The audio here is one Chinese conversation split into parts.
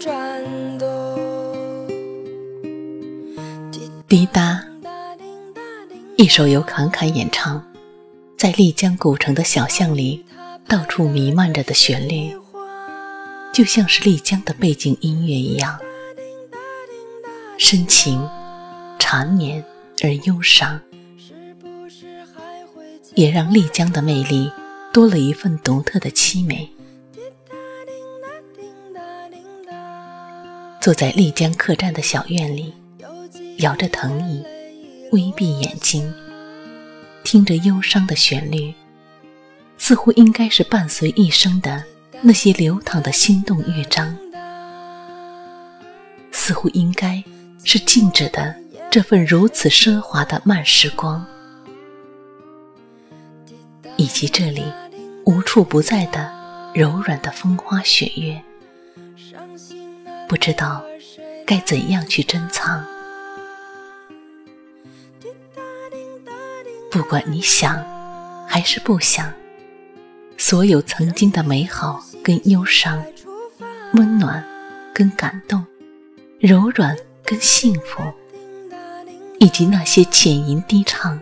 转动。滴答，一首由侃侃演唱，在丽江古城的小巷里到处弥漫着的旋律，就像是丽江的背景音乐一样，深情、缠绵而忧伤，也让丽江的魅力多了一份独特的凄美。坐在丽江客栈的小院里，摇着藤椅，微闭眼睛，听着忧伤的旋律，似乎应该是伴随一生的那些流淌的心动乐章，似乎应该是静止的这份如此奢华的慢时光，以及这里无处不在的柔软的风花雪月。不知道该怎样去珍藏。不管你想还是不想，所有曾经的美好跟忧伤，温暖跟感动，柔软跟幸福，以及那些浅吟低唱，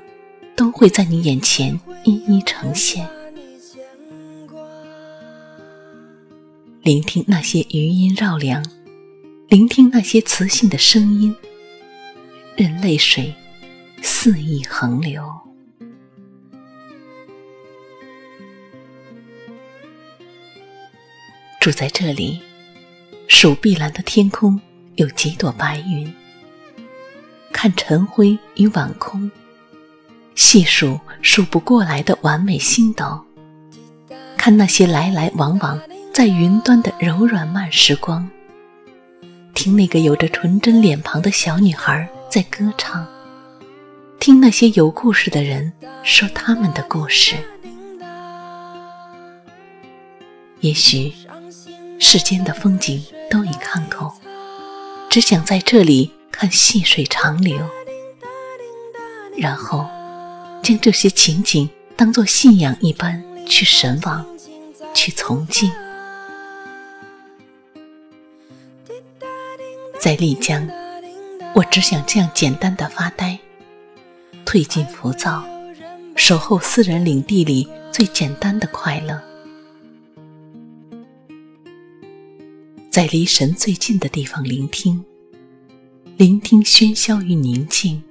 都会在你眼前一一呈现。聆听那些余音绕梁。聆听那些磁性的声音，任泪水肆意横流。住在这里，数碧蓝的天空有几朵白云，看晨辉与晚空，细数数不过来的完美星斗，看那些来来往往在云端的柔软慢时光。听那个有着纯真脸庞的小女孩在歌唱，听那些有故事的人说他们的故事。也许世间的风景都已看够，只想在这里看细水长流，然后将这些情景当作信仰一般去神往，去从敬。在丽江，我只想这样简单的发呆，褪尽浮躁，守候私人领地里最简单的快乐。在离神最近的地方聆听，聆听喧嚣与宁静，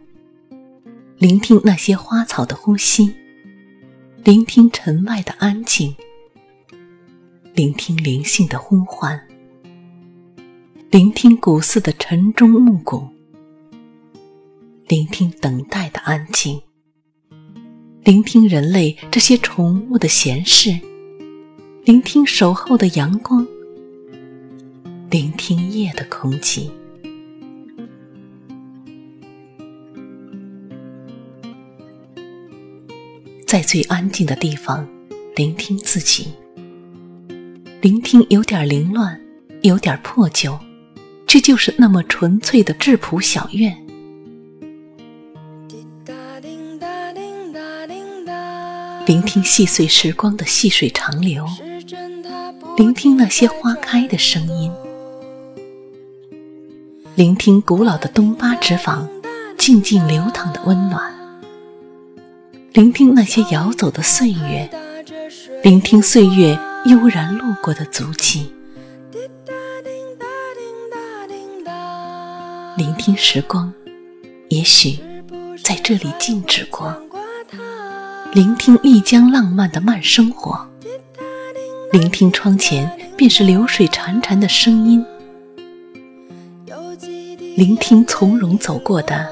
聆听那些花草的呼吸，聆听尘外的安静，聆听灵性的呼唤。聆听古寺的晨钟暮鼓，聆听等待的安静，聆听人类这些宠物的闲事，聆听守候的阳光，聆听夜的空气，在最安静的地方聆听自己，聆听有点凌乱，有点破旧。这就是那么纯粹的质朴小院。聆听细碎时光的细水长流，聆听那些花开的声音，聆听古老的东巴纸坊静静流淌的温暖，聆听那些摇走的岁月，聆听岁月悠然路过的足迹。聆听时光，也许在这里静止过；聆听丽江浪漫的慢生活，聆听窗前便是流水潺潺的声音，聆听从容走过的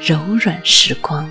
柔软时光。